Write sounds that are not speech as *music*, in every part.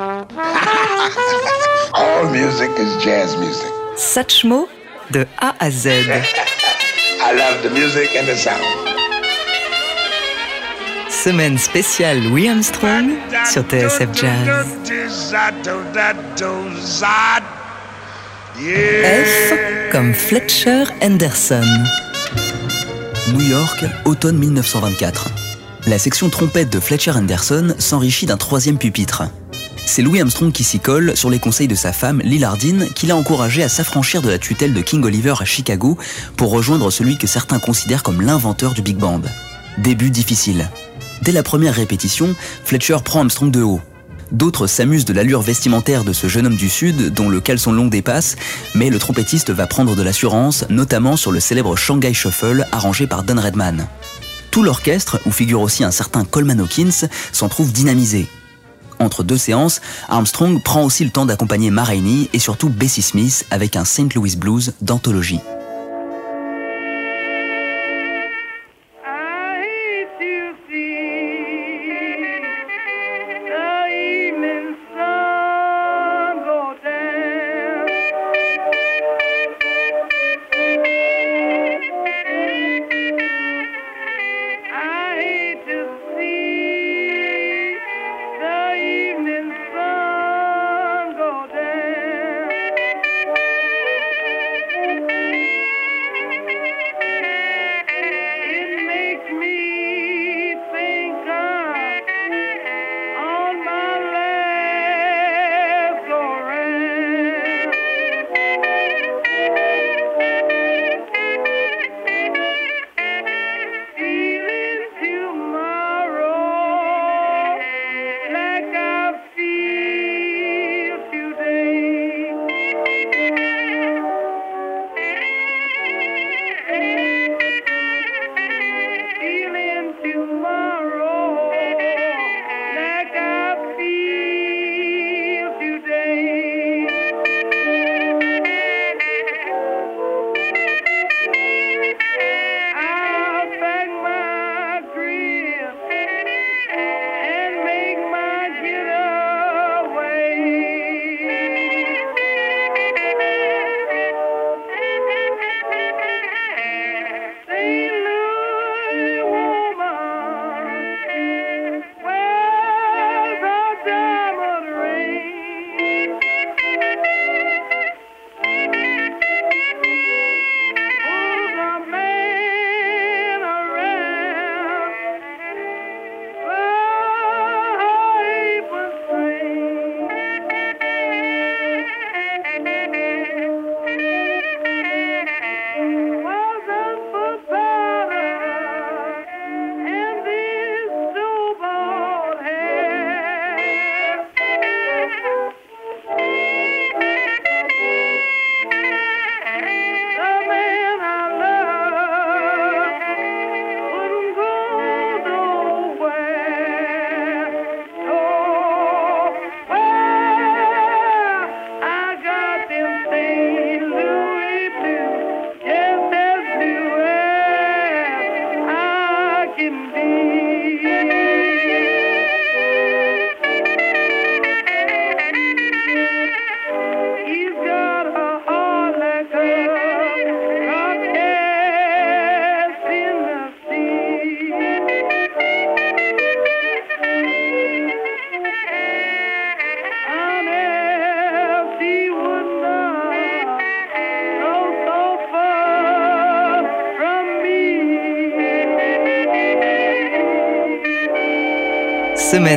All music is jazz music. Satchmo de A à Z. *laughs* I love the music and the sound. Semaine spéciale Louis Armstrong sur TSF Jazz. F comme Fletcher Henderson. New York, automne 1924. La section trompette de Fletcher Henderson s'enrichit d'un troisième pupitre. C'est Louis Armstrong qui s'y colle sur les conseils de sa femme, Lillardine, qui l'a encouragé à s'affranchir de la tutelle de King Oliver à Chicago pour rejoindre celui que certains considèrent comme l'inventeur du big band. Début difficile. Dès la première répétition, Fletcher prend Armstrong de haut. D'autres s'amusent de l'allure vestimentaire de ce jeune homme du Sud dont le caleçon long dépasse, mais le trompettiste va prendre de l'assurance, notamment sur le célèbre Shanghai Shuffle arrangé par Don Redman. Tout l'orchestre, où figure aussi un certain Coleman Hawkins, s'en trouve dynamisé. Entre deux séances, Armstrong prend aussi le temps d'accompagner Ma et surtout Bessie Smith avec un St. Louis Blues d'anthologie.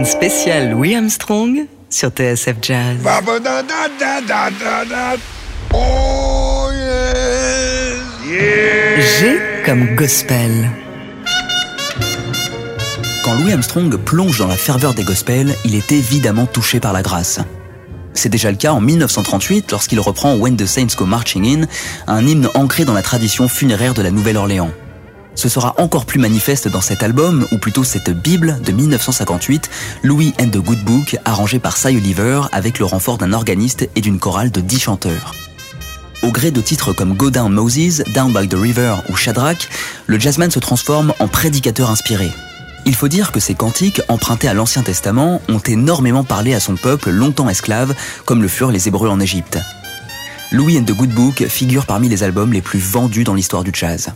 Semaine spéciale Louis Armstrong sur TSF Jazz. Oh, G comme gospel. Quand Louis Armstrong plonge dans la ferveur des gospels, il est évidemment touché par la grâce. C'est déjà le cas en 1938 lorsqu'il reprend When the Saints Go Marching In, un hymne ancré dans la tradition funéraire de la Nouvelle-Orléans. Ce sera encore plus manifeste dans cet album, ou plutôt cette Bible de 1958, Louis and the Good Book, arrangé par Cy Oliver avec le renfort d'un organiste et d'une chorale de dix chanteurs. Au gré de titres comme Go Down Moses, Down by the River ou Shadrach, le jazzman se transforme en prédicateur inspiré. Il faut dire que ces cantiques, empruntés à l'Ancien Testament, ont énormément parlé à son peuple longtemps esclave, comme le furent les Hébreux en Égypte. Louis and the Good Book figure parmi les albums les plus vendus dans l'histoire du jazz.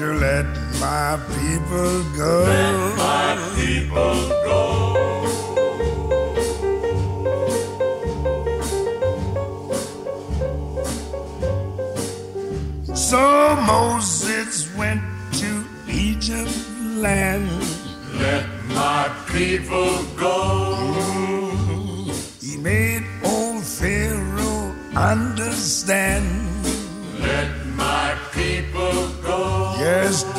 let my people go. Let my people go. So Moses went to Egypt land. Let my people go. He made old Pharaoh understand.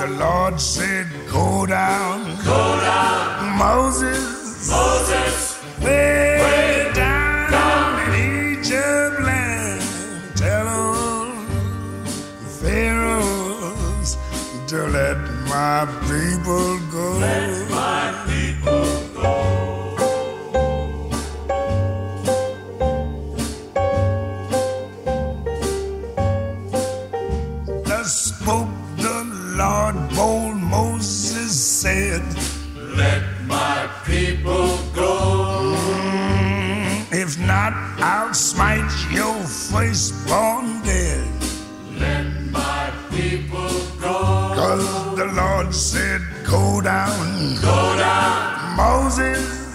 the Lord said, Go down. Go down. Moses. Moses. Cause the Lord said, Go down. Go down. Moses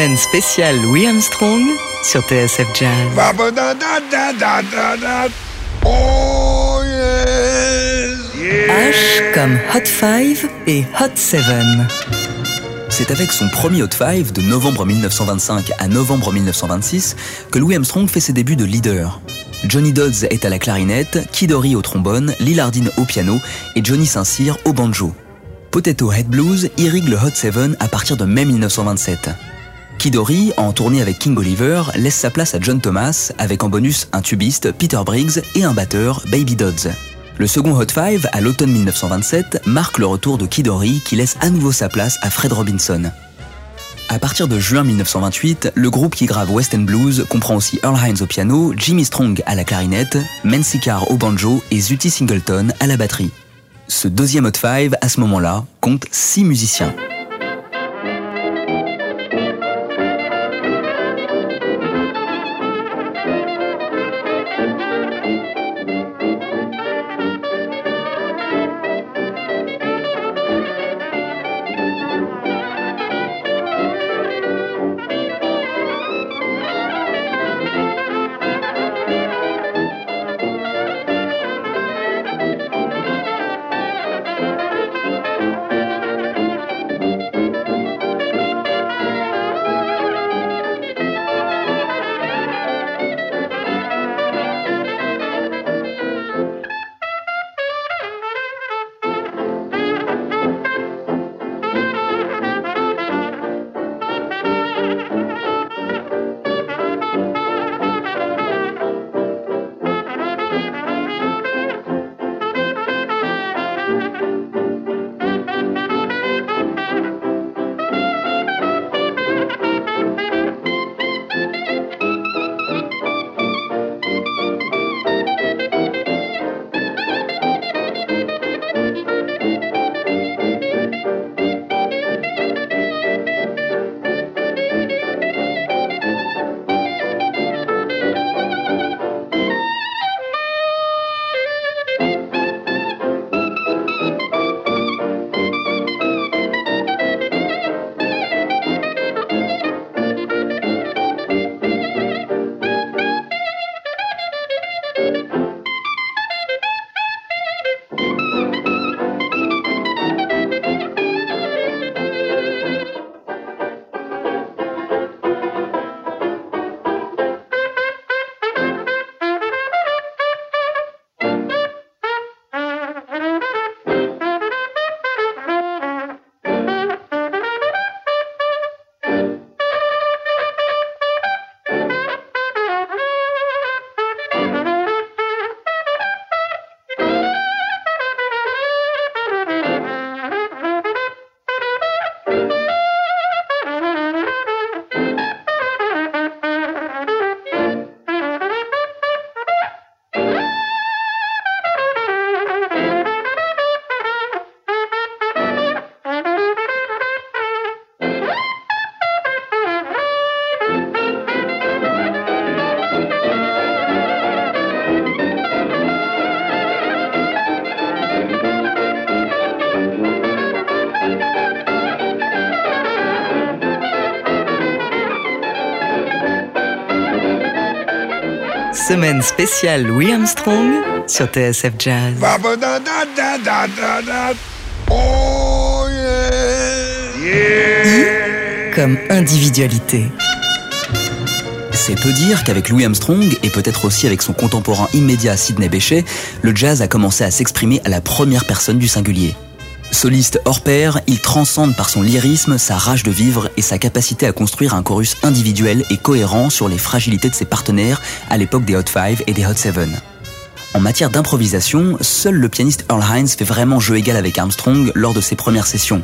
Semaine spéciale Louis Armstrong sur TSF Jazz. Oh yes, H comme Hot 5 et Hot 7. C'est avec son premier Hot 5 de novembre 1925 à novembre 1926 que Louis Armstrong fait ses débuts de leader. Johnny Dodds est à la clarinette, Kidori au trombone, Lillardine au piano et Johnny Saint-Cyr au banjo. Potato Head Blues irrigue le Hot 7 à partir de mai 1927. Kidori, en tournée avec King Oliver, laisse sa place à John Thomas, avec en bonus un tubiste, Peter Briggs, et un batteur, Baby Dodds. Le second Hot 5, à l'automne 1927, marque le retour de Kidori qui laisse à nouveau sa place à Fred Robinson. À partir de juin 1928, le groupe qui grave West End Blues comprend aussi Earl Hines au piano, Jimmy Strong à la clarinette, Mancy Carr au banjo et Zuti Singleton à la batterie. Ce deuxième Hot 5, à ce moment-là, compte 6 musiciens. Semaine spéciale Louis Armstrong sur TSF Jazz. Oh yeah. Comme individualité. C'est peu dire qu'avec Louis Armstrong, et peut-être aussi avec son contemporain immédiat Sidney Bechet, le jazz a commencé à s'exprimer à la première personne du singulier. Soliste hors pair, il transcende par son lyrisme, sa rage de vivre et sa capacité à construire un chorus individuel et cohérent sur les fragilités de ses partenaires à l'époque des Hot Five et des Hot Seven. En matière d'improvisation, seul le pianiste Earl Hines fait vraiment jeu égal avec Armstrong lors de ses premières sessions.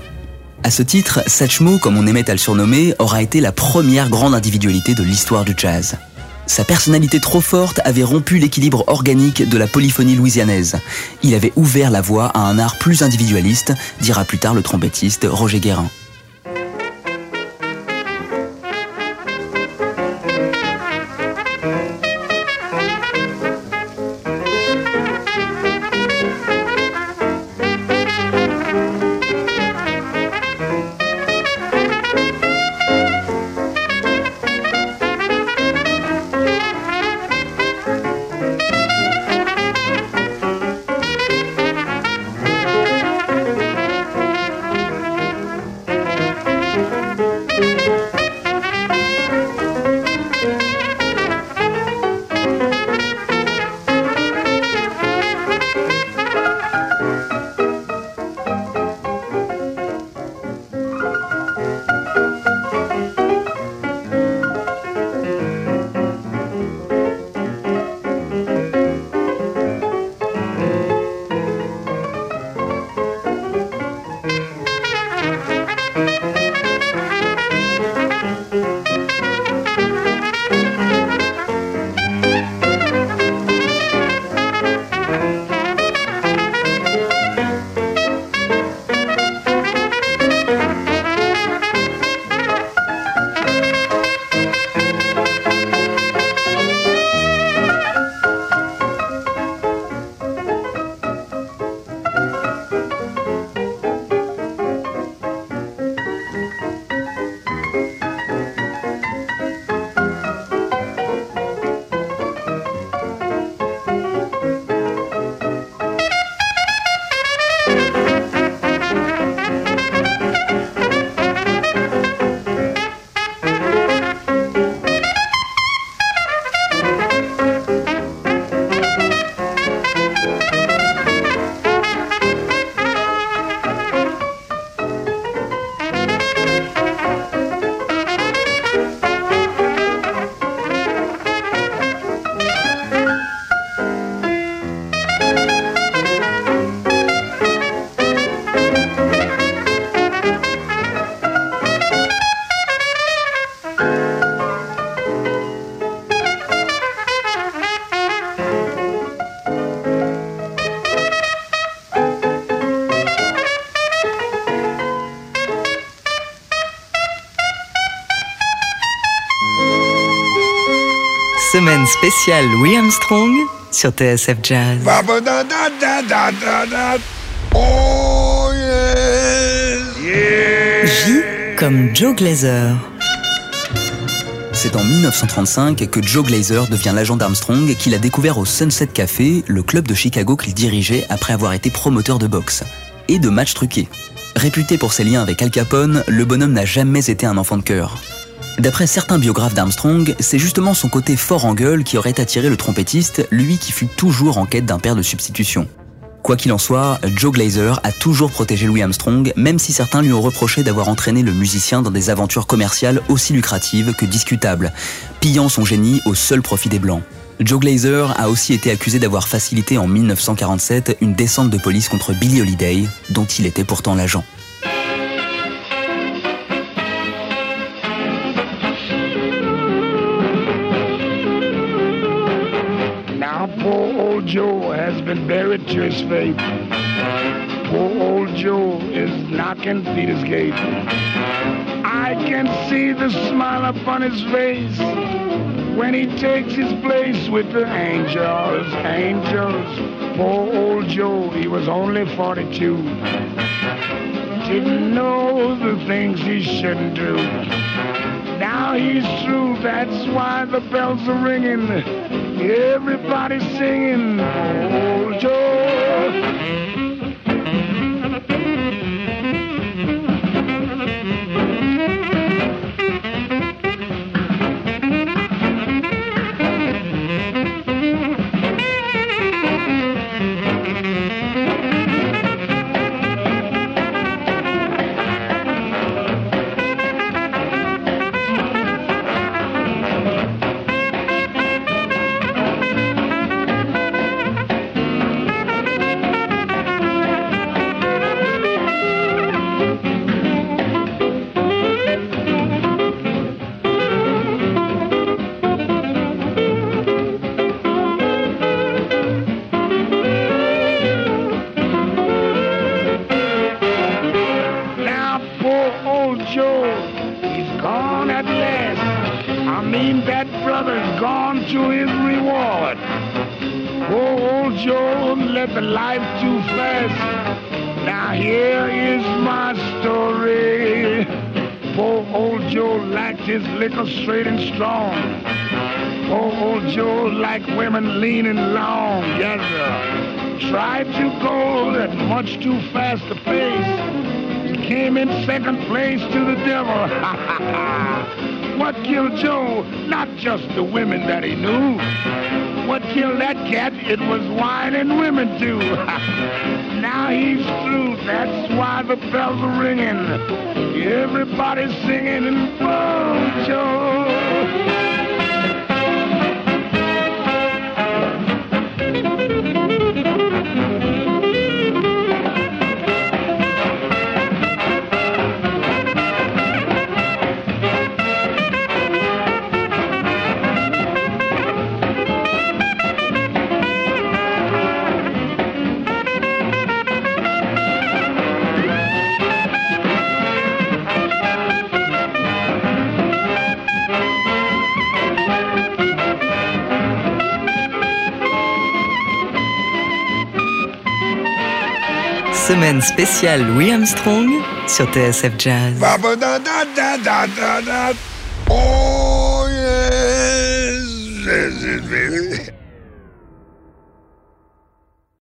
À ce titre, Satchmo, comme on aimait à le surnommer, aura été la première grande individualité de l'histoire du jazz. Sa personnalité trop forte avait rompu l'équilibre organique de la polyphonie louisianaise. Il avait ouvert la voie à un art plus individualiste, dira plus tard le trompettiste Roger Guérin. Spéciale Louis Armstrong sur TSF Jazz. Oh yeah. J comme Joe Glazer. C'est en 1935 que Joe Glazer devient l'agent d'Armstrong qu'il a découvert au Sunset Café, le club de Chicago qu'il dirigeait après avoir été promoteur de boxe et de matchs truqués. Réputé pour ses liens avec Al Capone, le bonhomme n'a jamais été un enfant de cœur. D'après certains biographes d'Armstrong, c'est justement son côté fort en gueule qui aurait attiré le trompettiste, lui qui fut toujours en quête d'un père de substitution. Quoi qu'il en soit, Joe Glazer a toujours protégé Louis Armstrong, même si certains lui ont reproché d'avoir entraîné le musicien dans des aventures commerciales aussi lucratives que discutables, pillant son génie au seul profit des Blancs. Joe Glazer a aussi été accusé d'avoir facilité en 1947 une descente de police contre Billy Holiday, dont il était pourtant l'agent. Joe has been buried to his fate. Poor old Joe is knocking Peter's gate. I can see the smile upon his face when he takes his place with the angels, angels. Poor old Joe, he was only 42. Didn't know the things he shouldn't do. Now he's through, that's why the bells are ringing. Everybody singing old Joe. The life too fast. Now here is my story. Poor old Joe liked his liquor straight and strong. Poor old Joe liked women lean and long. Yes, sir. Tried to go at much too fast a pace. Came in second place to the devil. *laughs* what killed Joe? Not just the women that he knew. What killed that cat? It was wine and women too. *laughs* now he's through. That's why the bells are ringing. Everybody's singing and oh, Joe. Semaine spéciale Louis Armstrong sur TSF Jazz.